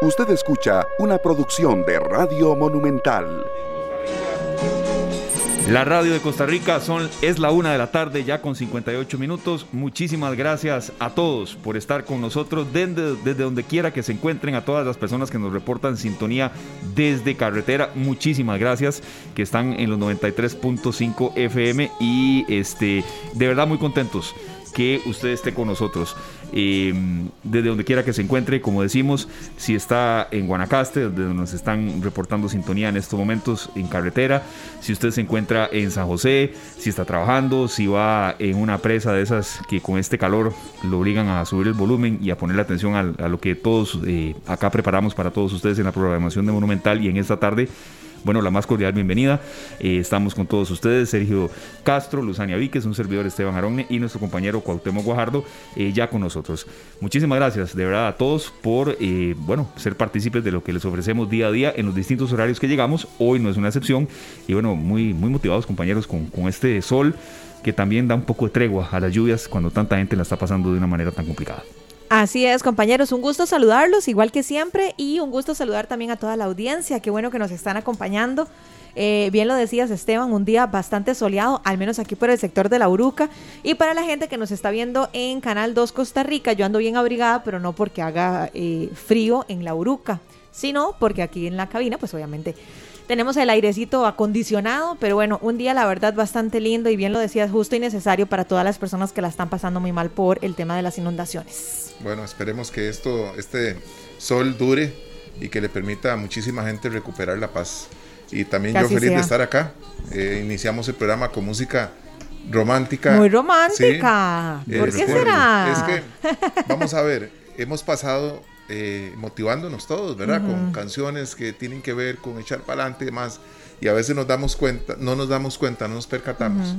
Usted escucha una producción de Radio Monumental. La radio de Costa Rica son, es la una de la tarde ya con 58 minutos. Muchísimas gracias a todos por estar con nosotros desde, desde donde quiera que se encuentren, a todas las personas que nos reportan sintonía desde carretera. Muchísimas gracias que están en los 93.5 FM y este, de verdad muy contentos que usted esté con nosotros. Eh, desde donde quiera que se encuentre, como decimos, si está en Guanacaste, donde nos están reportando sintonía en estos momentos en carretera, si usted se encuentra en San José, si está trabajando, si va en una presa de esas que con este calor lo obligan a subir el volumen y a ponerle atención a, lo que todos eh, acá preparamos para todos ustedes en la programación de Monumental y en esta tarde bueno, la más cordial bienvenida. Eh, estamos con todos ustedes, Sergio Castro, Luzania Víquez, un servidor Esteban Aronne y nuestro compañero Cuauhtémoc Guajardo eh, ya con nosotros. Muchísimas gracias de verdad a todos por, eh, bueno, ser partícipes de lo que les ofrecemos día a día en los distintos horarios que llegamos. Hoy no es una excepción y bueno, muy, muy motivados compañeros con, con este sol que también da un poco de tregua a las lluvias cuando tanta gente la está pasando de una manera tan complicada. Así es, compañeros, un gusto saludarlos, igual que siempre, y un gusto saludar también a toda la audiencia. Qué bueno que nos están acompañando. Eh, bien lo decías, Esteban, un día bastante soleado, al menos aquí por el sector de la Uruca. Y para la gente que nos está viendo en Canal 2 Costa Rica, yo ando bien abrigada, pero no porque haga eh, frío en la Uruca, sino porque aquí en la cabina, pues obviamente tenemos el airecito acondicionado, pero bueno, un día la verdad bastante lindo y bien lo decías, justo y necesario para todas las personas que la están pasando muy mal por el tema de las inundaciones. Bueno, esperemos que esto, este sol dure y que le permita a muchísima gente recuperar la paz. Y también yo feliz de estar acá. Eh, iniciamos el programa con música romántica. Muy romántica. ¿Por qué será? Es que, vamos a ver, hemos pasado eh, motivándonos todos, ¿verdad? Con canciones que tienen que ver con echar para adelante y demás. Y a veces nos damos cuenta, no nos damos cuenta, no nos percatamos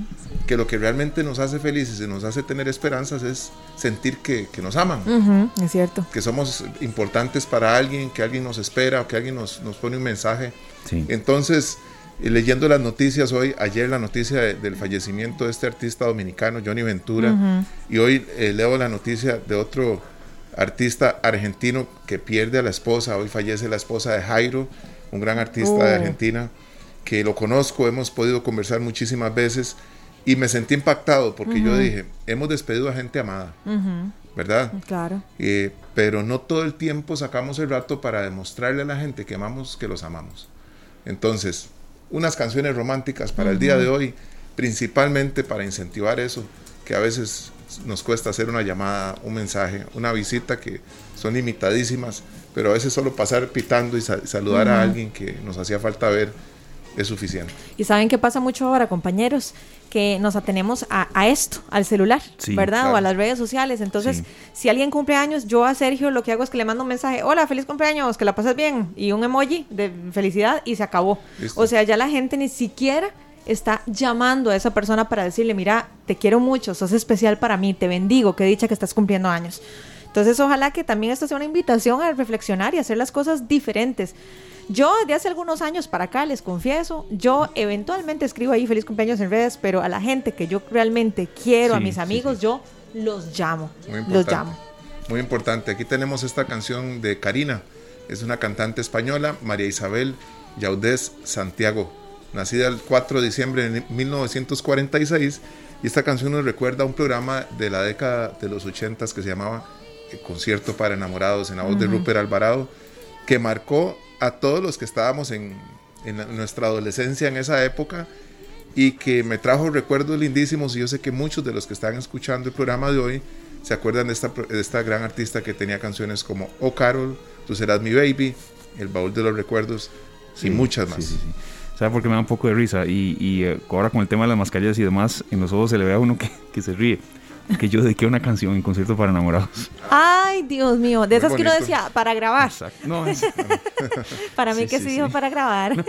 que lo que realmente nos hace felices y nos hace tener esperanzas es sentir que, nos aman. Es cierto. Que somos importantes para alguien, que alguien nos espera o que alguien nos, pone un mensaje. Entonces, eh, leyendo las noticias hoy, ayer la noticia del fallecimiento de este artista dominicano, Johnny Ventura, y hoy eh, leo la noticia de otro artista argentino que pierde a la esposa, hoy fallece la esposa de Jairo, un gran artista de oh. Argentina, que lo conozco, hemos podido conversar muchísimas veces y me sentí impactado porque yo dije, hemos despedido a gente amada, ¿verdad? Claro. Eh, pero no todo el tiempo sacamos el rato para demostrarle a la gente que amamos, que los amamos. Entonces, unas canciones románticas para el día de hoy, principalmente para incentivar eso, que a veces nos cuesta hacer una llamada, un mensaje, una visita que son limitadísimas, pero a veces solo pasar pitando y saludar a alguien que nos hacía falta ver es suficiente. Y saben qué pasa mucho ahora, compañeros, que nos atenemos a, esto, al celular, ¿verdad? O a las redes sociales. Entonces, si alguien cumple años, yo a Sergio lo que hago es que le mando un mensaje, hola, feliz cumpleaños, que la pases bien, y un emoji de felicidad y se acabó. O sea, ya la gente ni siquiera está llamando a esa persona para decirle, mira, te quiero mucho, sos especial para mí, te bendigo, qué dicha que estás cumpliendo años. Entonces, ojalá que también esto sea una invitación a reflexionar y hacer las cosas diferentes. Yo de hace algunos años para acá, les confieso, yo eventualmente escribo ahí feliz cumpleaños en redes, pero a la gente que yo realmente quiero, a mis amigos, yo los llamo. los llamo. Muy importante. Aquí tenemos esta canción de Karina. Es una cantante española, María Isabel Yaudés Santiago nacida el 4 de diciembre de 1946, y esta canción nos recuerda a un programa de la década de los 80 que se llamaba eh, Concierto para Enamorados en la voz de Rupert Alvarado, que marcó a todos los que estábamos en, nuestra adolescencia en esa época y que me trajo recuerdos lindísimos y yo sé que muchos de los que están escuchando el programa de hoy se acuerdan de esta, esta gran artista que tenía canciones como Oh Carol, Tú serás mi baby, El baúl de los recuerdos y muchas más. ¿Sabe por qué me da un poco de risa? Y, y eh, ahora con el tema de las mascarillas y demás, en los ojos se le ve a uno que, que se ríe que yo dediqué una canción en concierto para enamorados. Ay, Dios mío, de esas que uno decía para grabar. Exacto. No, para mí que sí, dijo para grabar.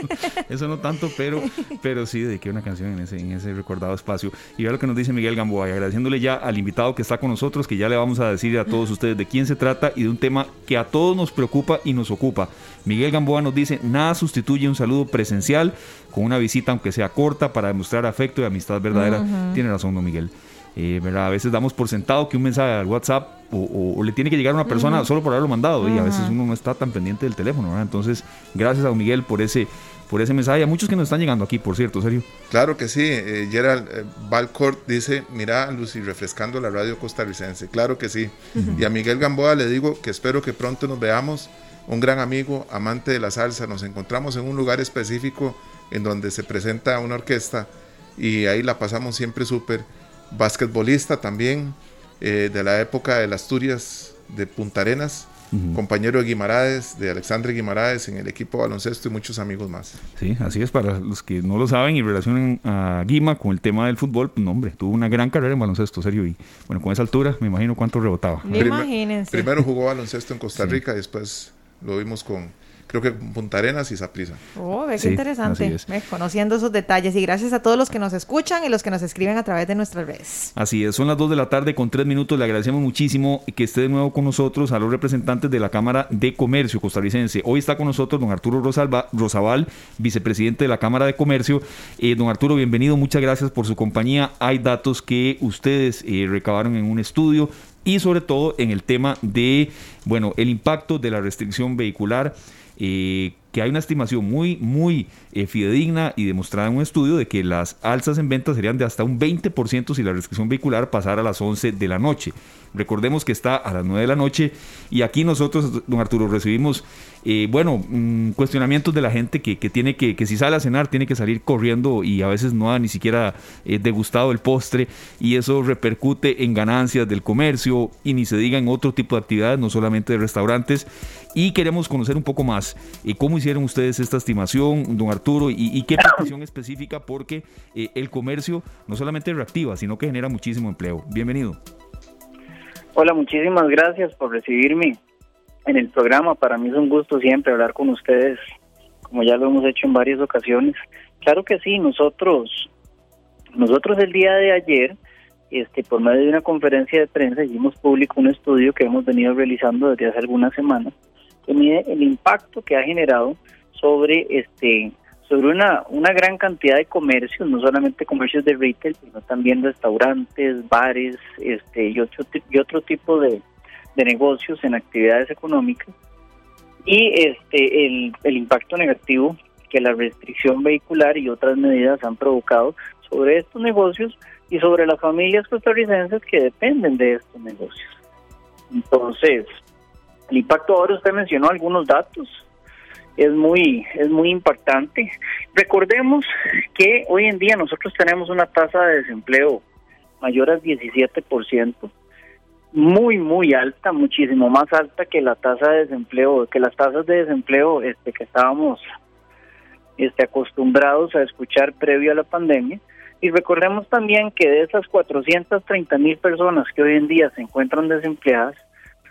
eso no tanto, pero, pero sí dediqué una canción en ese, en ese recordado espacio. Y vea lo que nos dice Miguel Gamboa, y agradeciéndole ya al invitado que está con nosotros, que ya le vamos a decir a todos ustedes de quién se trata y de un tema que a todos nos preocupa y nos ocupa. Miguel Gamboa nos dice, nada sustituye un saludo presencial con una visita, aunque sea corta, para demostrar afecto y amistad verdadera. Tiene razón, don Miguel Eh, ¿verdad? A veces damos por sentado que un mensaje al WhatsApp o, le tiene que llegar a una persona solo por haberlo mandado y a veces uno no está tan pendiente del teléfono. ¿verdad? Entonces, gracias a don Miguel por ese, por ese mensaje. A muchos que nos están llegando aquí, por cierto, serio. Claro que sí. Eh, Gerald eh, Valcourt dice, mira, Lucy, refrescando la radio costarricense. Claro que sí. Y a Miguel Gamboa le digo que espero que pronto nos veamos. Un gran amigo, amante de la salsa. Nos encontramos en un lugar específico en donde se presenta una orquesta y ahí la pasamos siempre súper basquetbolista también, eh, de la época de las Asturias de Punta Arenas, compañero de Guimaraes, de Alexandre Guimaraes en el equipo baloncesto y muchos amigos más. Sí, así es, para los que no lo saben y relacionan a Guima con el tema del fútbol, pues hombre, tuvo una gran carrera en baloncesto, serio, y bueno, con esa altura me imagino cuánto rebotaba. Imagínense. Primero jugó baloncesto en Costa Rica y después lo vimos con creo que Punta Arenas y Saprisa. Oh, ve qué interesante. conociendo esos detalles y gracias a todos los que nos escuchan y los que nos escriben a través de nuestras redes. Así es, son las 2 de la tarde con 3 minutos. Le agradecemos muchísimo que esté de nuevo con nosotros a los representantes de la Cámara de Comercio costarricense. Hoy está con nosotros don Arturo Rosalba, Rosabal, vicepresidente de la Cámara de Comercio. Eh, don Arturo, bienvenido, muchas gracias por su compañía. Hay datos que ustedes eh, recabaron en un estudio y sobre todo en el tema de, bueno, el impacto de la restricción vehicular eh, que hay una estimación muy, muy eh, fidedigna y demostrada en un estudio de que las alzas en ventas serían de hasta un 20% si la restricción vehicular pasara a las 11 de la noche. Recordemos que está a las 9 de la noche y aquí nosotros, don Arturo, recibimos, eh, bueno, mm, cuestionamientos de la gente que, tiene que, que si sale a cenar, tiene que salir corriendo y a veces no ha ni siquiera eh, degustado el postre y eso repercute en ganancias del comercio y ni se diga en otro tipo de actividades, no solamente de restaurantes. Y queremos conocer un poco más eh, cómo hicieron ustedes esta estimación, don Arturo, y, qué petición específica, porque el comercio no solamente reactiva, sino que genera muchísimo empleo. Bienvenido. Hola, muchísimas gracias por recibirme en el programa. Para mí es un gusto siempre hablar con ustedes, como ya lo hemos hecho en varias ocasiones. Claro que sí, nosotros, nosotros el día de ayer, este, por medio de una conferencia de prensa, hicimos público un estudio que hemos venido realizando desde hace algunas semanas, que mide el impacto que ha generado sobre este sobre una, una gran cantidad de comercios, no solamente comercios de retail, sino también restaurantes, bares este, y, otro, y otro tipo de, negocios en actividades económicas. Y este el, el impacto negativo que la restricción vehicular y otras medidas han provocado sobre estos negocios y sobre las familias costarricenses que dependen de estos negocios. Entonces, el impacto ahora usted mencionó algunos datos, es muy es muy impactante. Recordemos que hoy en día nosotros tenemos una tasa de desempleo mayor al 17%, muy muy alta, muchísimo más alta que la tasa de desempleo, que las tasas de desempleo este que estábamos este acostumbrados a escuchar previo a la pandemia. Y recordemos también que de esas 430 mil personas que hoy en día se encuentran desempleadas,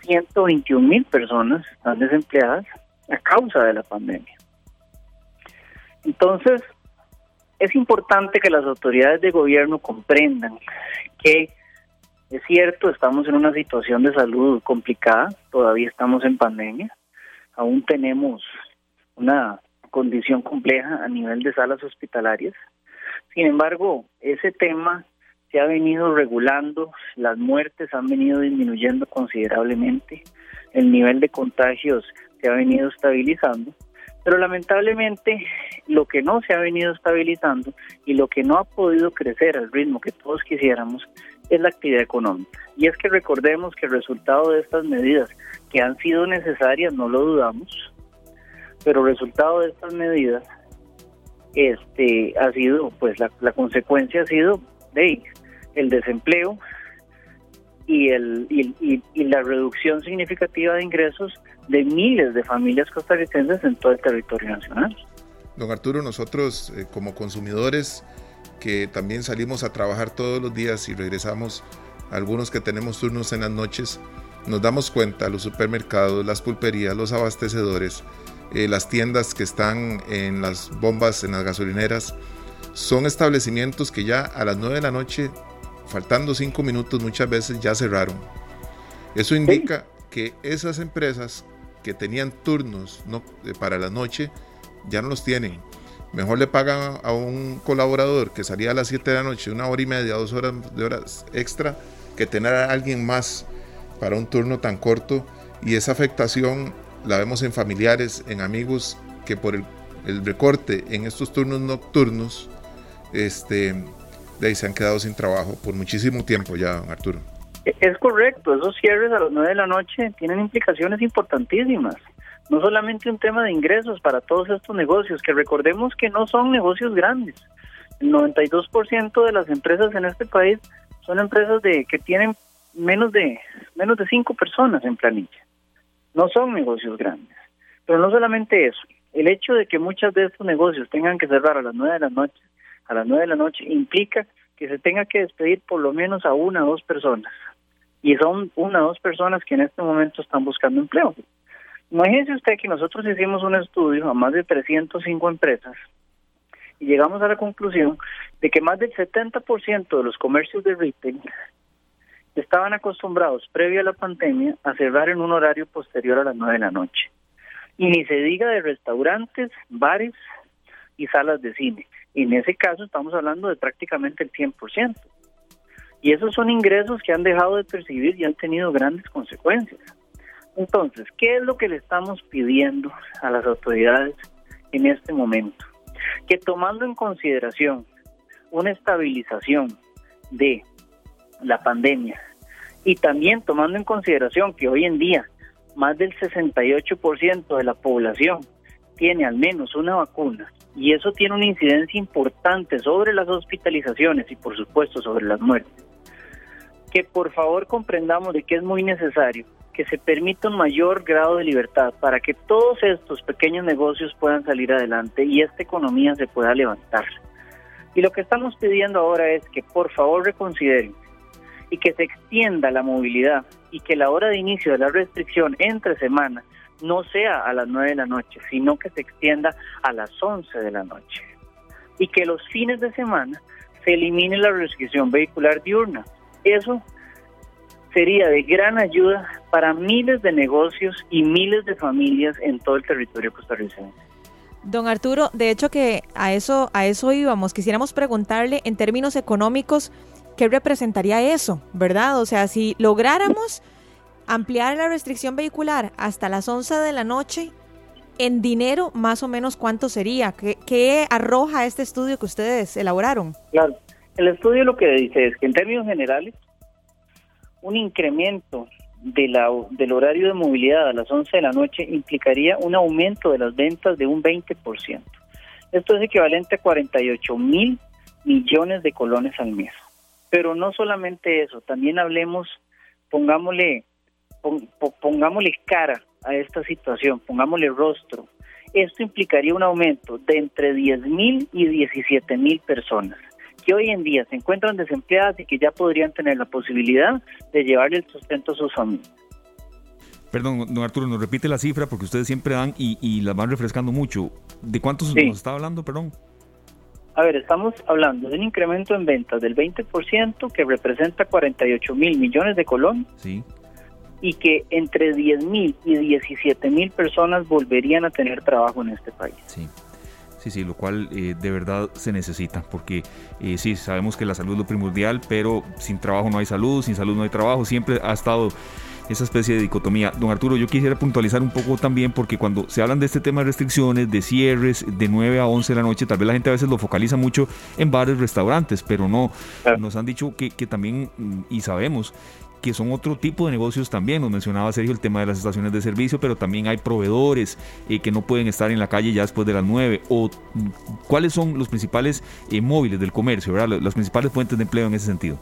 121 mil personas están desempleadas a causa de la pandemia. Entonces, es importante que las autoridades de gobierno comprendan que es cierto, estamos en una situación de salud complicada, todavía estamos en pandemia, aún tenemos una condición compleja a nivel de salas hospitalarias. Sin embargo, ese tema se ha venido regulando, las muertes han venido disminuyendo considerablemente, el nivel de contagios se ha venido estabilizando, pero lamentablemente lo que no se ha venido estabilizando y lo que no ha podido crecer al ritmo que todos quisiéramos es la actividad económica. Y es que recordemos que el resultado de estas medidas que han sido necesarias, no lo dudamos, pero el resultado de estas medidas este ha sido pues la, la consecuencia ha sido de el desempleo y el y, y la reducción significativa de ingresos de miles de familias costarricenses en todo el territorio nacional. Don Arturo, nosotros eh, como consumidores que también salimos a trabajar todos los días y regresamos, algunos que tenemos turnos en las noches, nos damos cuenta, los supermercados, las pulperías, los abastecedores, eh, las tiendas que están en las bombas, en las gasolineras, son establecimientos que ya a las 9 de la noche, faltando 5 minutos, muchas veces ya cerraron. Eso indica que esas empresas que tenían turnos ¿no? para la noche ya no los tienen. Mejor le pagan a un colaborador que salía a las 7 de la noche, una hora y media, dos horas de horas extra, que tener a alguien más para un turno tan corto. Y esa afectación la vemos en familiares, en amigos, que por el, recorte en estos turnos nocturnos, este, de ahí se han quedado sin trabajo por muchísimo tiempo ya, Arturo. Es correcto, esos cierres a las 9 de la noche tienen implicaciones importantísimas no solamente un tema de ingresos para todos estos negocios, que recordemos que no son negocios grandes. El 92% de las empresas en este país son empresas de que tienen menos de menos de cinco personas en planilla. No son negocios grandes. Pero no solamente eso, el hecho de que muchos de estos negocios tengan que cerrar a las 9 de la noche, a las 9 de la noche implica que se tenga que despedir por lo menos a una o dos personas. Y son una o dos personas que en este momento están buscando empleo. Imagínese usted que nosotros hicimos un estudio a más de 305 empresas y llegamos a la conclusión de que más del 70% de los comercios de retail estaban acostumbrados previo a la pandemia a cerrar en un horario posterior a las 9 de la noche. Y ni se diga de restaurantes, bares y salas de cine. En ese caso estamos hablando de prácticamente el 100%. Y esos son ingresos que han dejado de percibir y han tenido grandes consecuencias. Entonces, ¿qué es lo que le estamos pidiendo a las autoridades en este momento? Que tomando en consideración una estabilización de la pandemia y también tomando en consideración que hoy en día más del 68% de la población tiene al menos una vacuna y eso tiene una incidencia importante sobre las hospitalizaciones y por supuesto sobre las muertes, que por favor comprendamos de que es muy necesario que se permita un mayor grado de libertad para que todos estos pequeños negocios puedan salir adelante y esta economía se pueda levantar. Y lo que estamos pidiendo ahora es que por favor reconsideren y que se extienda la movilidad y que la hora de inicio de la restricción entre semanas no sea a las 9 de la noche, sino que se extienda a las 11 de la noche. Y que los fines de semana se elimine la restricción vehicular diurna. Eso sería de gran ayuda para miles de negocios y miles de familias en todo el territorio costarricense. Don Arturo, de hecho que a eso a eso íbamos, quisiéramos preguntarle en términos económicos qué representaría eso, ¿verdad? O sea, si lográramos ampliar la restricción vehicular hasta las 11 de la noche, en dinero más o menos cuánto sería? ¿Qué, qué arroja este estudio que ustedes elaboraron? Claro, el estudio lo que dice es que en términos generales un incremento del horario de movilidad a las 11 de la noche implicaría un aumento de las ventas de un 20%. Esto es equivalente a 48 mil millones de colones al mes. Pero no solamente eso, también hablemos, pongámosle, pongámosle cara a esta situación, pongámosle rostro. Esto implicaría un aumento de entre 10 mil y 17 mil personas que hoy en día se encuentran desempleadas y que ya podrían tener la posibilidad de llevarle el sustento a sus familias. Perdón, don Arturo, nos repite la cifra porque ustedes siempre dan y, y la van refrescando mucho. ¿De cuántos nos está hablando, perdón? A ver, estamos hablando de un incremento en ventas del 20% que representa 48 mil millones de colón. Sí. Y que entre 10 mil y 17 mil personas volverían a tener trabajo en este país. Sí. Sí, sí, lo cual eh, de verdad se necesita, porque eh, sí, sabemos que la salud es lo primordial, pero sin trabajo no hay salud, sin salud no hay trabajo, siempre ha estado esa especie de dicotomía. Don Arturo, yo quisiera puntualizar un poco también, porque cuando se hablan de este tema de restricciones, de cierres de 9 a 11 de la noche, tal vez la gente a veces lo focaliza mucho en bares, restaurantes, pero no, nos han dicho que, que también, mm, y sabemos, que son otro tipo de negocios también. Nos mencionaba Sergio el tema de las estaciones de servicio, pero también hay proveedores eh, que no pueden estar en la calle ya después de las 9. O cuáles son los principales eh, móviles del comercio, ¿verdad? las principales fuentes de empleo en ese sentido.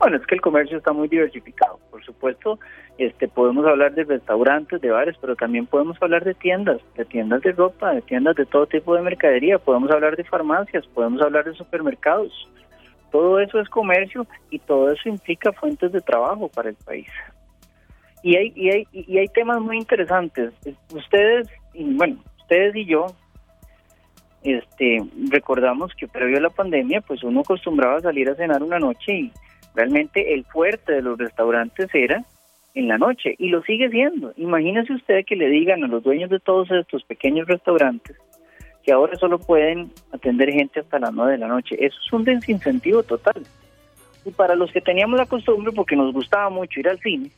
Bueno, es que el comercio está muy diversificado. Por supuesto, este, podemos hablar de restaurantes, de bares, pero también podemos hablar de tiendas, de tiendas de ropa, de tiendas de todo tipo de mercadería. Podemos hablar de farmacias, podemos hablar de supermercados. Todo eso es comercio y todo eso implica fuentes de trabajo para el país. Y hay, y hay, y hay temas muy interesantes. Ustedes, bueno, ustedes y yo, este, recordamos que previo a la pandemia, pues uno acostumbraba a salir a cenar una noche y realmente el fuerte de los restaurantes era en la noche y lo sigue siendo. Imagínese usted que le digan a los dueños de todos estos pequeños restaurantes que ahora solo pueden atender gente hasta las 9 de la noche. Eso es un desincentivo total. Y para los que teníamos la costumbre, porque nos gustaba mucho ir al cine,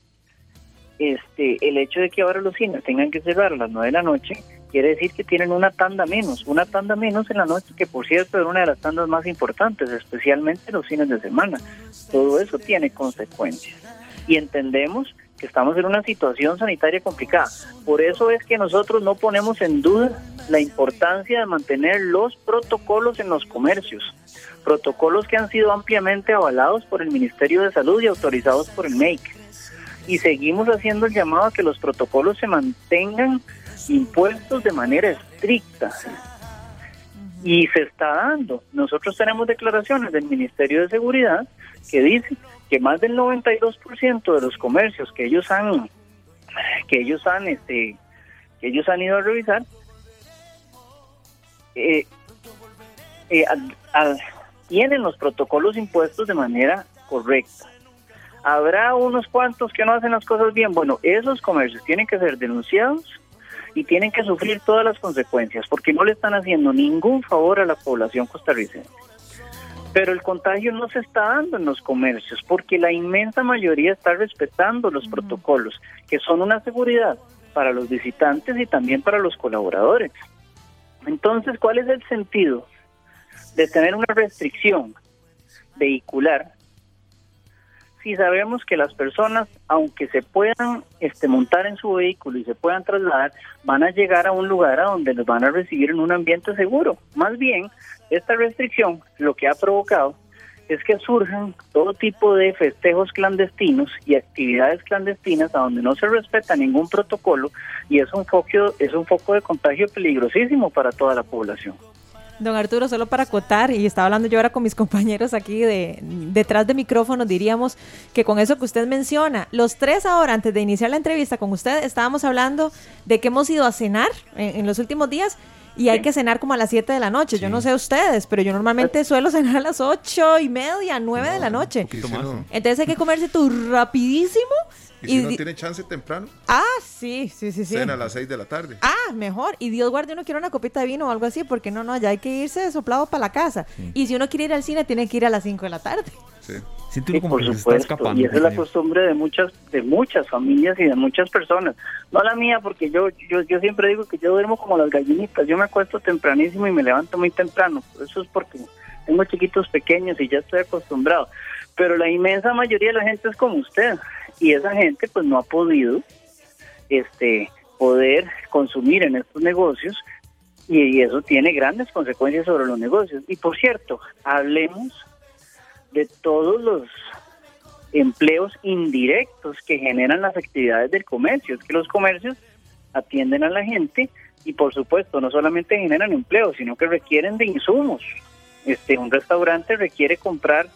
este, el hecho de que ahora los cines tengan que cerrar a las 9 de la noche, quiere decir que tienen una tanda menos, una tanda menos en la noche, que por cierto es una de las tandas más importantes, especialmente los fines de semana. Todo eso tiene consecuencias. Y entendemos que estamos en una situación sanitaria complicada. Por eso es que nosotros no ponemos en duda la importancia de mantener los protocolos en los comercios, protocolos que han sido ampliamente avalados por el Ministerio de Salud y autorizados por el MEIC. Y seguimos haciendo el llamado a que los protocolos se mantengan impuestos de manera estricta. Y se está dando. Nosotros tenemos declaraciones del Ministerio de Seguridad que dicen que más del 92% de los comercios que ellos han que ellos han este que ellos han ido a revisar eh, eh, tienen los protocolos impuestos de manera correcta. Habrá unos cuantos que no hacen las cosas bien. Bueno, esos comercios tienen que ser denunciados y tienen que sufrir todas las consecuencias porque no le están haciendo ningún favor a la población costarricense. Pero el contagio no se está dando en los comercios porque la inmensa mayoría está respetando los protocolos, que son una seguridad para los visitantes y también para los colaboradores. Entonces, ¿cuál es el sentido de tener una restricción vehicular si sabemos que las personas, aunque se puedan este, montar en su vehículo y se puedan trasladar, van a llegar a un lugar a donde los van a recibir en un ambiente seguro? Más bien, esta restricción lo que ha provocado es que surjan todo tipo de festejos clandestinos y actividades clandestinas a donde no se respeta ningún protocolo y es un foco, es un foco de contagio peligrosísimo para toda la población. Don Arturo, solo para acotar, y estaba hablando yo ahora con mis compañeros aquí de detrás de micrófono, diríamos que con eso que usted menciona, los tres ahora, antes de iniciar la entrevista con usted, estábamos hablando de que hemos ido a cenar en los últimos días y hay que cenar como a las 7 de la noche. Yo no sé ustedes, pero yo normalmente suelo cenar a las 8 y media, 9 de la noche. Entonces hay que comerse tú rapidísimo. ¿Y, si no tiene chance temprano? Ah, sí, sí, sí, sí. Cena a las 6 de la tarde. Ah, mejor. Y Dios guarde uno quiere una copita de vino o algo así, porque no, no, ya hay que irse soplado para la casa. Y si uno quiere ir al cine, tiene que ir a las 5 de la tarde. Sí. Sí, por supuesto. y esa es la costumbre de muchas de muchas familias y de muchas personas. No la mía, porque yo, yo yo siempre digo que yo duermo como las gallinitas. Yo me acuesto tempranísimo y me levanto muy temprano. Eso es porque tengo chiquitos pequeños y ya estoy acostumbrado. Pero la inmensa mayoría de la gente es como usted. Y esa gente pues no ha podido este poder consumir en estos negocios y eso tiene grandes consecuencias sobre los negocios. Y por cierto, hablemos de todos los empleos indirectos que generan las actividades del comercio. Es que los comercios atienden a la gente y por supuesto no solamente generan empleos, sino que requieren de insumos. Este, un restaurante requiere comprar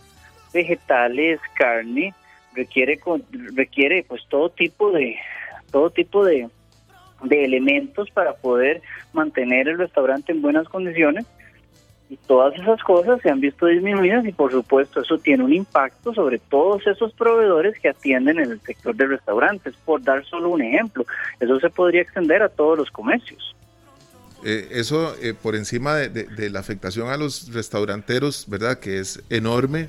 vegetales, carne, requiere requiere pues todo tipo de todo tipo de, de elementos para poder mantener el restaurante en buenas condiciones y todas esas cosas se han visto disminuidas y por supuesto eso tiene un impacto sobre todos esos proveedores que atienden en el sector de restaurantes, por dar solo un ejemplo. Eso se podría extender a todos los comercios. Eh, eso eh, por encima de, la afectación a los restauranteros, ¿verdad? Que es enorme,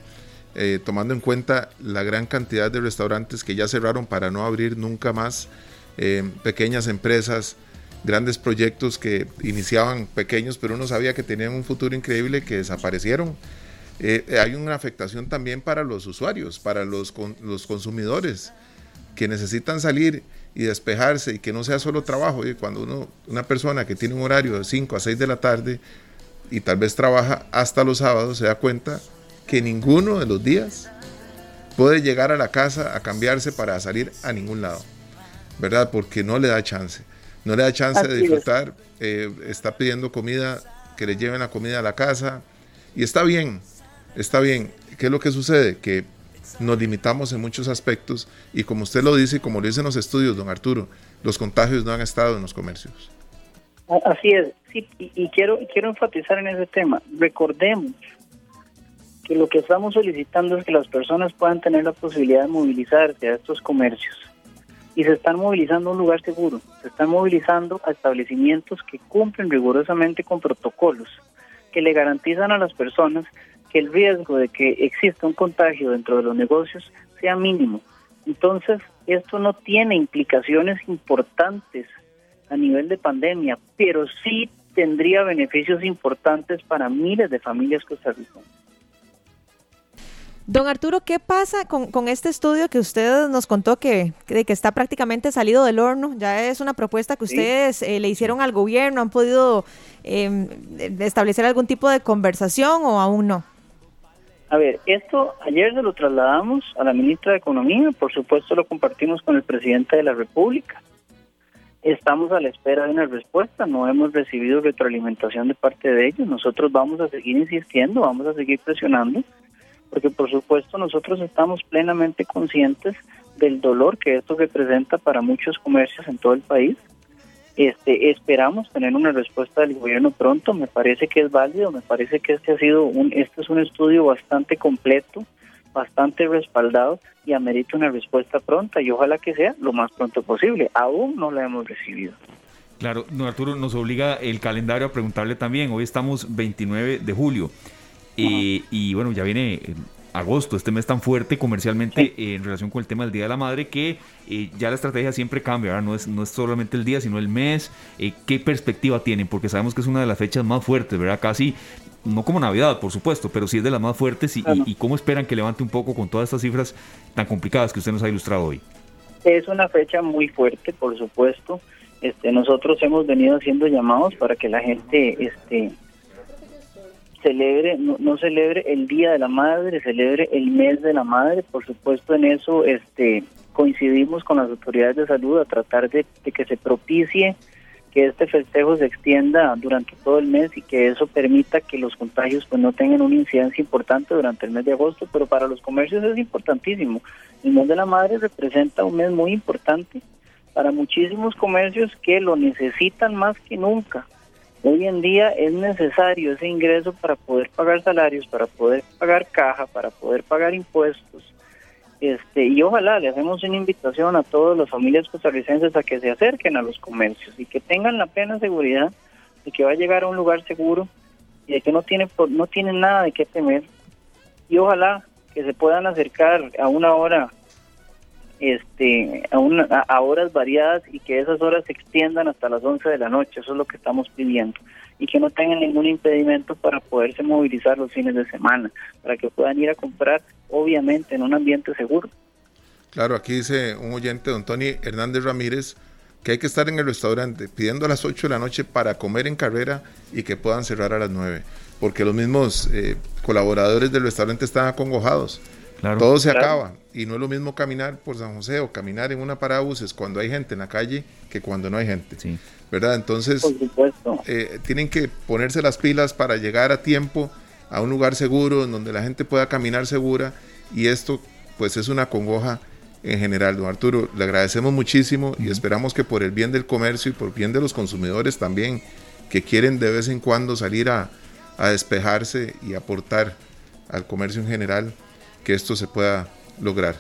eh, tomando en cuenta la gran cantidad de restaurantes que ya cerraron para no abrir nunca más, pequeñas empresas, grandes proyectos que iniciaban pequeños, pero uno sabía que tenían un futuro increíble que desaparecieron. Eh, hay una afectación también para los usuarios, para los, los consumidores, que necesitan salir y despejarse y que no sea solo trabajo. Y cuando uno, una persona que tiene un horario de 5 a 6 de la tarde y tal vez trabaja hasta los sábados, se da cuenta que ninguno de los días puede llegar a la casa a cambiarse para salir a ningún lado, ¿verdad? Porque no le da chance no le da chance de disfrutar, eh, está pidiendo comida, que le lleven la comida a la casa, y está bien, está bien. ¿Qué es lo que sucede? Que nos limitamos en muchos aspectos y como usted lo dice y como lo dicen los estudios, don Arturo, los contagios no han estado en los comercios. Así es, sí, y, quiero, quiero enfatizar en ese tema. Recordemos que lo que estamos solicitando es que las personas puedan tener la posibilidad de movilizarse a estos comercios y se están movilizando un lugar seguro, se están movilizando a establecimientos que cumplen rigurosamente con protocolos, que le garantizan a las personas que el riesgo de que exista un contagio dentro de los negocios sea mínimo. Entonces, esto no tiene implicaciones importantes a nivel de pandemia, pero sí tendría beneficios importantes para miles de familias costarricenses. Don Arturo, ¿qué pasa con, este estudio que usted nos contó que, que, está prácticamente salido del horno? Ya es una propuesta que ustedes eh, le hicieron al gobierno, ¿han podido em, establecer algún tipo de conversación o aún no? A ver, esto ayer se lo trasladamos a la ministra de Economía, por supuesto lo compartimos con el presidente de la República. Estamos a la espera de una respuesta, no hemos recibido retroalimentación de parte de ellos. Nosotros vamos a seguir insistiendo, vamos a seguir presionando porque por supuesto nosotros estamos plenamente conscientes del dolor que esto representa para muchos comercios en todo el país. Este, esperamos tener una respuesta del gobierno pronto, me parece que es válido, me parece que este ha sido un este es un estudio bastante completo, bastante respaldado y amerita una respuesta pronta y ojalá que sea lo más pronto posible. Aún no la hemos recibido. Claro, don Arturo, nos obliga el calendario a preguntarle también, hoy estamos 29 de julio. Eh, y bueno, ya viene eh, agosto, este mes tan fuerte comercialmente eh, en relación con el tema del Día de la Madre, que ya la estrategia siempre cambia, No es, no es solamente el día, sino el mes. ¿Qué perspectiva tienen? Porque sabemos que es una de las fechas más fuertes, ¿verdad? Casi, no como Navidad, por supuesto, pero sí es de las más fuertes. Y, y, cómo esperan que levante un poco con todas estas cifras tan complicadas que usted nos ha ilustrado hoy? Es una fecha muy fuerte, por supuesto. Este, nosotros hemos venido haciendo llamados para que la gente este, celebre, no, celebre el Día de la Madre, celebre el mes de la Madre. Por supuesto, en eso este, coincidimos con las autoridades de salud a tratar de, que se propicie que este festejo se extienda durante todo el mes y que eso permita que los contagios pues no tengan una incidencia importante durante el mes de agosto, pero para los comercios es importantísimo. El mes de la madre representa un mes muy importante para muchísimos comercios que lo necesitan más que nunca. Hoy en día es necesario ese ingreso para poder pagar salarios, para poder pagar caja, para poder pagar impuestos. Este, y ojalá le hacemos una invitación a todas las familias costarricenses a que se acerquen a los comercios y que tengan la plena seguridad de que va a llegar a un lugar seguro y de que no tiene no tienen nada de qué temer. Y ojalá que se puedan acercar a una hora este a, a, horas variadas y que esas horas se extiendan hasta las 11 de la noche, eso es lo que estamos pidiendo, y que no tengan ningún impedimento para poderse movilizar los fines de semana, para que puedan ir a comprar, obviamente, en un ambiente seguro. Claro, aquí dice un oyente, don Tony Hernández Ramírez, que hay que estar en el restaurante pidiendo a las 8 de la noche para comer en carrera y que puedan cerrar a las 9, porque los mismos eh, colaboradores del restaurante están acongojados todo se acaba. Y no es lo mismo caminar por San José o caminar en una parada buses cuando hay gente en la calle que cuando no hay gente. ¿Verdad? Entonces, eh, tienen que ponerse las pilas para llegar a tiempo a un lugar seguro, en donde la gente pueda caminar segura. Y esto, pues, es una congoja en general. Don Arturo, le agradecemos muchísimo y esperamos que por el bien del comercio y por el bien de los consumidores también, que quieren de vez en cuando salir a, a despejarse y aportar al comercio en general, que esto se pueda lograr.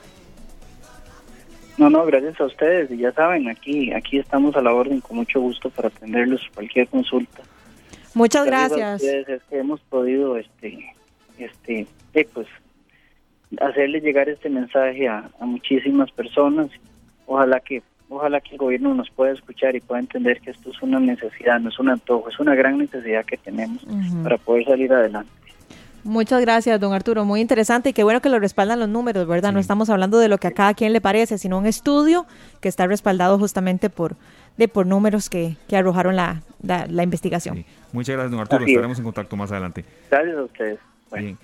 No, no, gracias a ustedes. Y ya saben, aquí aquí estamos a la orden con mucho gusto para atenderlos cualquier consulta. Muchas gracias. es que hemos podido este este eh, pues hacerle llegar este mensaje a, muchísimas personas. Ojalá que ojalá que el gobierno nos pueda escuchar y pueda entender que esto es una necesidad, no es un antojo, es una gran necesidad que tenemos para poder salir adelante. Muchas gracias, don Arturo. Muy interesante y qué bueno que lo respaldan los números, ¿verdad? No estamos hablando de lo que a cada quien le parece, sino un estudio que está respaldado justamente por, de, por números que, que arrojaron la, la, investigación. Muchas gracias, don Arturo. Estaremos en contacto más adelante. Gracias a ustedes. Bien.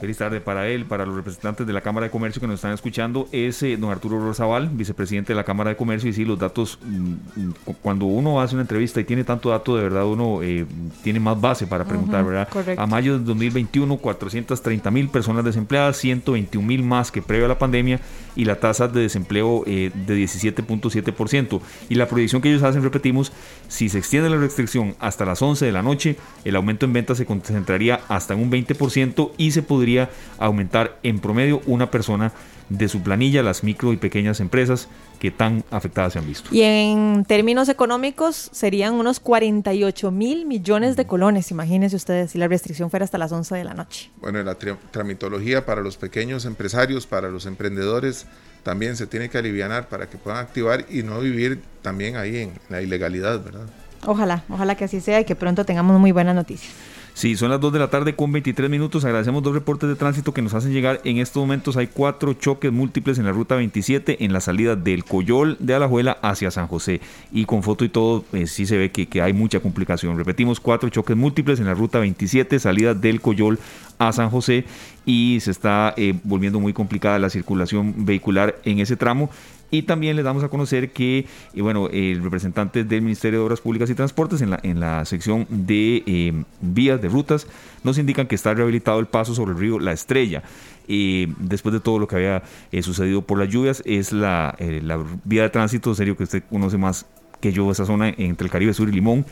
Feliz tarde para él, para los representantes de la Cámara de Comercio que nos están escuchando. Es eh, don Arturo Rosabal, vicepresidente de la Cámara de Comercio. Y sí, los datos, mm, mm, cuando uno hace una entrevista y tiene tanto dato, de verdad uno eh, tiene más base para preguntar, ¿verdad? A mayo de 2021, 430 mil personas desempleadas, 121 mil más que previo a la pandemia y la tasa de desempleo eh, de 17.7%. Y la proyección que ellos hacen, repetimos, si se extiende la restricción hasta las 11 de la noche, el aumento en ventas se concentraría hasta en un 20% y se podría aumentar en promedio una persona de su planilla las micro y pequeñas empresas que tan afectadas se han visto. Y en términos económicos serían unos 48 mil millones de colones, imagínense ustedes, si la restricción fuera hasta las 11 de la noche. Bueno, la tramitología para los pequeños empresarios, para los emprendedores, también se tiene que aliviar para que puedan activar y no vivir también ahí en la ilegalidad, ¿verdad? Ojalá, ojalá que así sea y que pronto tengamos muy buenas noticias. Sí, son las 2 de la tarde con 23 minutos. Agradecemos dos reportes de tránsito que nos hacen llegar. En estos momentos hay cuatro choques múltiples en la ruta 27 en la salida del Coyol de Alajuela hacia San José. Y con foto y todo, eh, sí se ve que, que, hay mucha complicación. Repetimos, cuatro choques múltiples en la ruta 27, salida del Coyol a San José. Y se está eh, volviendo muy complicada la circulación vehicular en ese tramo. Y también les damos a conocer que, eh, bueno, el representante del Ministerio de Obras Públicas y Transportes en la, en la sección de eh, vías de rutas nos indican que está rehabilitado el paso sobre el río La Estrella. y después de todo lo que había eh, sucedido por las lluvias, es la, la vía de tránsito, serio que usted conoce más que yo, esa zona entre el Caribe Sur y Limón,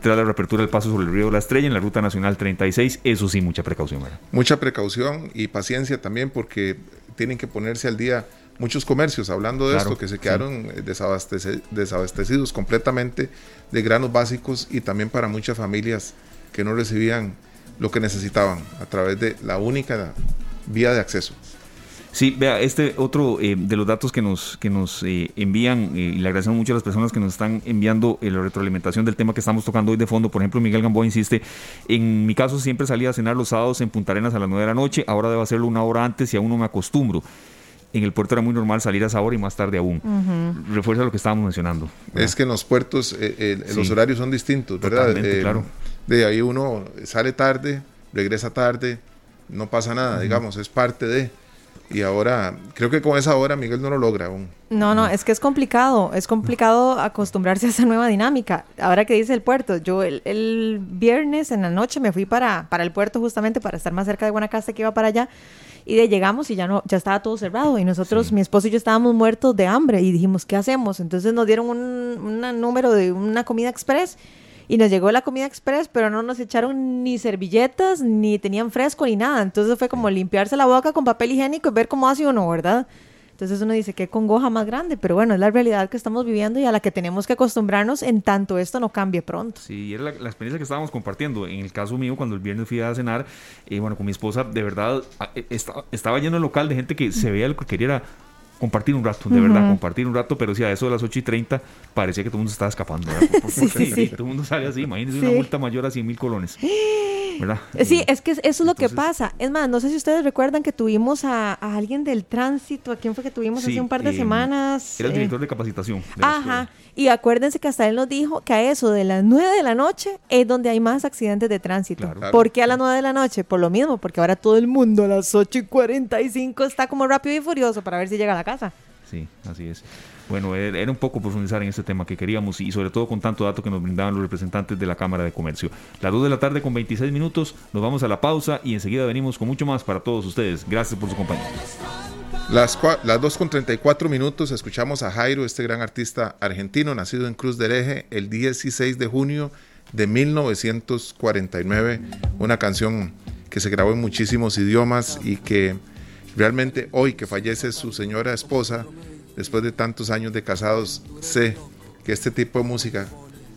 tras la reapertura del paso sobre el río La Estrella en la ruta nacional 36, eso sí, mucha precaución. Mucha precaución y paciencia también porque tienen que ponerse al día muchos comercios, hablando de esto, que se quedaron eh, desabastecidos completamente de granos básicos y también para muchas familias que no recibían lo que necesitaban a través de la única vía de acceso. Sí, vea, este otro eh, de los datos que nos, que nos eh, envían, y le agradecemos mucho a las personas que nos están enviando la retroalimentación del tema que estamos tocando hoy de fondo. Por ejemplo, Miguel Gamboa insiste, en mi caso siempre salía a cenar los sábados en Punta Arenas a las 9 de la noche, ahora debo hacerlo una hora antes y aún no me acostumbro en el puerto era muy normal salir a esa hora y más tarde aún. Refuerza lo que estábamos mencionando. Es que en los puertos eh, eh, los horarios son distintos, ¿verdad? Eh, claro. De ahí uno sale tarde, regresa tarde, no pasa nada, digamos, es parte de... Y ahora, creo que con esa hora Miguel no lo logra aún. No, no, es que es complicado, es complicado acostumbrarse a esa nueva dinámica. Ahora que dice el puerto, yo el, viernes en la noche me fui para, para el puerto justamente para estar más cerca de Guanacaste que iba para allá y de llegamos y ya no, ya estaba todo cerrado y nosotros, mi esposo y yo estábamos muertos de hambre y dijimos, ¿qué hacemos? Entonces nos dieron un, número de una comida express y nos llegó la comida express, pero no nos echaron ni servilletas, ni tenían fresco, ni nada. Entonces fue como limpiarse la boca con papel higiénico y ver cómo hace uno, ¿verdad? Entonces uno dice, qué congoja más grande, pero bueno, es la realidad que estamos viviendo y a la que tenemos que acostumbrarnos en tanto esto no cambie pronto. Sí, era la, experiencia que estábamos compartiendo. En el caso mío, cuando el viernes fui a cenar, eh, bueno, con mi esposa, de verdad, eh, estaba lleno el local de gente que se veía lo que quería compartir un rato, de verdad, compartir un rato, pero si a eso de las 8 y 30 parecía que todo el mundo estaba escapando. sí, sí, Todo el mundo sale así, imagínense una multa mayor a 100 mil colones. ¿verdad? Sí, es que eso es lo que pasa. Es más, no sé si ustedes recuerdan que tuvimos a, alguien del tránsito, ¿a quién fue que tuvimos hace un par de em, semanas? Era el director de capacitación. ajá, y acuérdense que hasta él nos dijo que a eso de las 9 de la noche es donde hay más accidentes de tránsito. ¿Por qué a las 9 de la noche? Por lo mismo, porque ahora todo el mundo a las 8 y 45 está como rápido y furioso para ver si llega a la casa. Sí, así es. Bueno, era un poco profundizar en este tema que queríamos y sobre todo con tanto dato que nos brindaban los representantes de la Cámara de Comercio. Las 2 de la tarde con 26 minutos, nos vamos a la pausa y enseguida venimos con mucho más para todos ustedes. Gracias por su compañía. Las, las 2 con 34 minutos escuchamos a Jairo, este gran artista argentino, nacido en Cruz del Eje el 16 de junio de 1949. Una canción que se grabó en muchísimos idiomas y que realmente hoy que fallece su señora esposa, después de tantos años de casados, sé que este tipo de música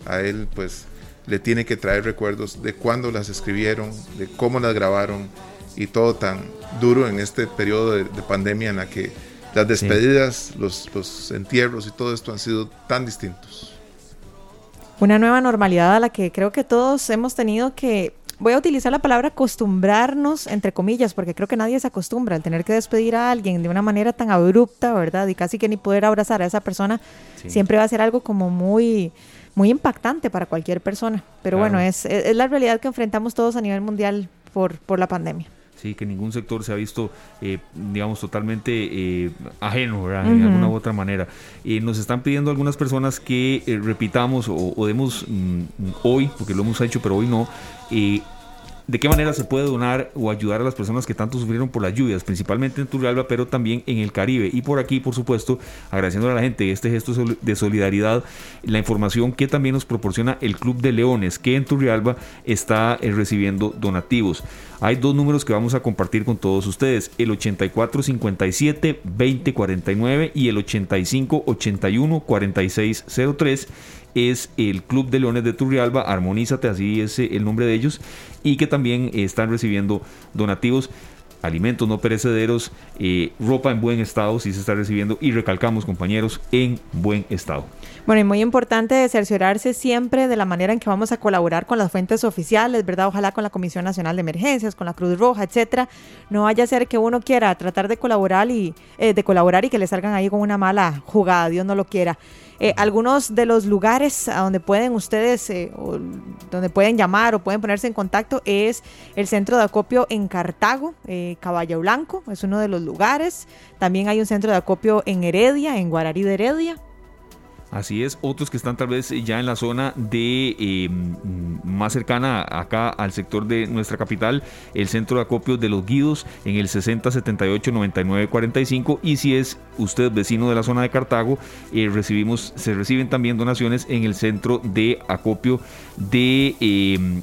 a él pues le tiene que traer recuerdos de cuándo las escribieron, de cómo las grabaron y todo tan duro en este periodo de, pandemia en la que las despedidas, los, los entierros y todo esto han sido tan distintos. Una nueva normalidad a la que creo que todos hemos tenido que voy a utilizar la palabra acostumbrarnos, entre comillas, porque creo que nadie se acostumbra al tener que despedir a alguien de una manera tan abrupta, ¿verdad? Y casi que ni poder abrazar a esa persona, siempre va a ser algo como muy, muy impactante para cualquier persona. Pero bueno, es, es, la realidad que enfrentamos todos a nivel mundial por, por la pandemia. ¿Sí? que ningún sector se ha visto, eh, digamos, totalmente eh, ajeno, ¿verdad? En alguna u otra manera. Eh, nos están pidiendo algunas personas que repitamos o, demos mm, hoy, porque lo hemos hecho, pero hoy no, ¿De qué manera se puede donar o ayudar a las personas que tanto sufrieron por las lluvias, principalmente en Turrialba, pero también en el Caribe? Y por aquí, por supuesto, agradeciendo a la gente este gesto de solidaridad, la información que también nos proporciona el Club de Leones, que en Turrialba está eh, recibiendo donativos. Hay dos números que vamos a compartir con todos ustedes, el 8457-2049 y el 8581-4603 es el Club de Leones de Turrialba, Armonízate, así es eh, el nombre de ellos, y que también están recibiendo donativos alimentos no perecederos, eh, ropa en buen estado, si se está recibiendo, y recalcamos, compañeros, en buen estado. Bueno, y muy importante cerciorarse siempre de la manera en que vamos a colaborar con las fuentes oficiales, ¿verdad? Ojalá con la Comisión Nacional de Emergencias, con la Cruz Roja, etcétera. No vaya a ser que uno quiera tratar de colaborar y eh, de colaborar y que le salgan ahí con una mala jugada, Dios no lo quiera. Eh, algunos de los lugares a donde pueden ustedes, eh, donde pueden llamar o pueden ponerse en contacto es el centro de acopio en Cartago, eh, Caballo Blanco, es uno de los lugares. También hay un centro de acopio en Heredia, en Guararí de Heredia. Así es, otros que están tal vez ya en la zona de em, más cercana acá al sector de nuestra capital, el centro de acopio de los Guidos en el 6078 99 45 y si es usted vecino de la zona de Cartago, eh, recibimos, se reciben también donaciones en el centro de acopio de em,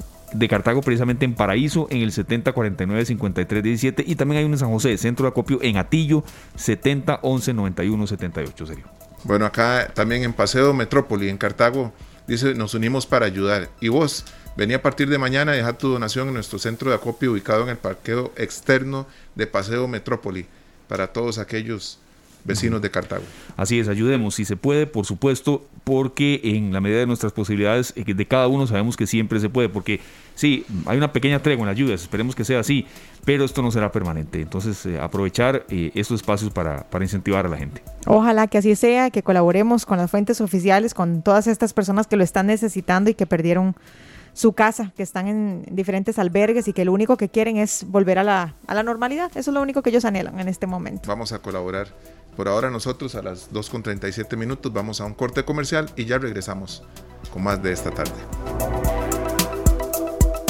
Cartago, precisamente en Paraíso, en el 70 49 53 17. Y también hay uno en San José, centro de acopio en Atillo, 70 11 91 78. Serio. Bueno, acá también en Paseo Metrópoli, en Cartago, dice, nos unimos para ayudar. Y vos, vení a partir de mañana a dejar tu donación en nuestro centro de acopio ubicado en el parqueo externo de Paseo Metrópoli, para todos aquellos vecinos de Cartago. Así es, ayudemos si se puede, por supuesto, porque en la medida de nuestras posibilidades eh, de cada uno sabemos que siempre se puede, porque sí, hay una pequeña tregua en las lluvias, esperemos que sea así, pero esto no será permanente. Entonces, eh, aprovechar eh, estos espacios para, para incentivar a la gente. Ojalá que así sea, que colaboremos con las fuentes oficiales, con todas estas personas que lo están necesitando y que perdieron su casa, que están en diferentes albergues y que lo único que quieren es volver a la, a la normalidad. Eso es lo único que ellos anhelan en este momento. Vamos a colaborar. Por ahora nosotros a las 2.37 minutos vamos a un corte comercial y ya regresamos con más de esta tarde.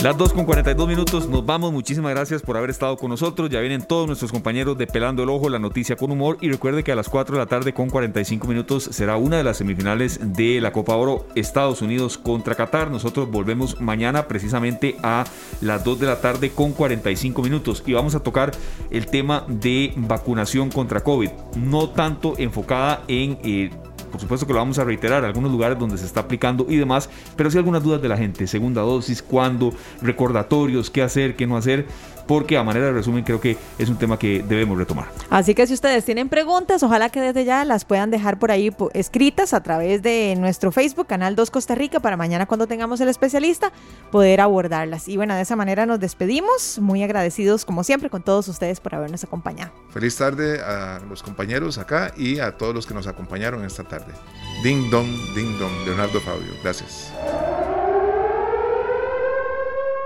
Las 2 con 42 minutos, nos vamos. Muchísimas gracias por haber estado con nosotros. Ya vienen todos nuestros compañeros de Pelando el Ojo, la noticia con humor. Y recuerde que a las 4 de la tarde con 45 minutos será una de las semifinales de la Copa Oro Estados Unidos contra Qatar. Nosotros volvemos mañana precisamente a las 2 de la tarde con 45 minutos. Y vamos a tocar el tema de vacunación contra COVID. No tanto enfocada en... Eh, por supuesto que lo vamos a reiterar, algunos lugares donde se está aplicando y demás, pero sí algunas dudas de la gente, segunda dosis, cuándo, recordatorios, qué hacer, qué no hacer, porque a manera de resumen creo que es un tema que debemos retomar. Así que si ustedes tienen preguntas, ojalá que desde ya las puedan dejar por ahí escritas a través de nuestro Facebook, Canal 2 Costa Rica, para mañana cuando tengamos el especialista poder abordarlas. Y bueno, de esa manera nos despedimos, muy agradecidos como siempre con todos ustedes por habernos acompañado. Feliz tarde a los compañeros acá y a todos los que nos acompañaron esta tarde. Ding dong, ding dong, Leonardo Fabio. Gracias.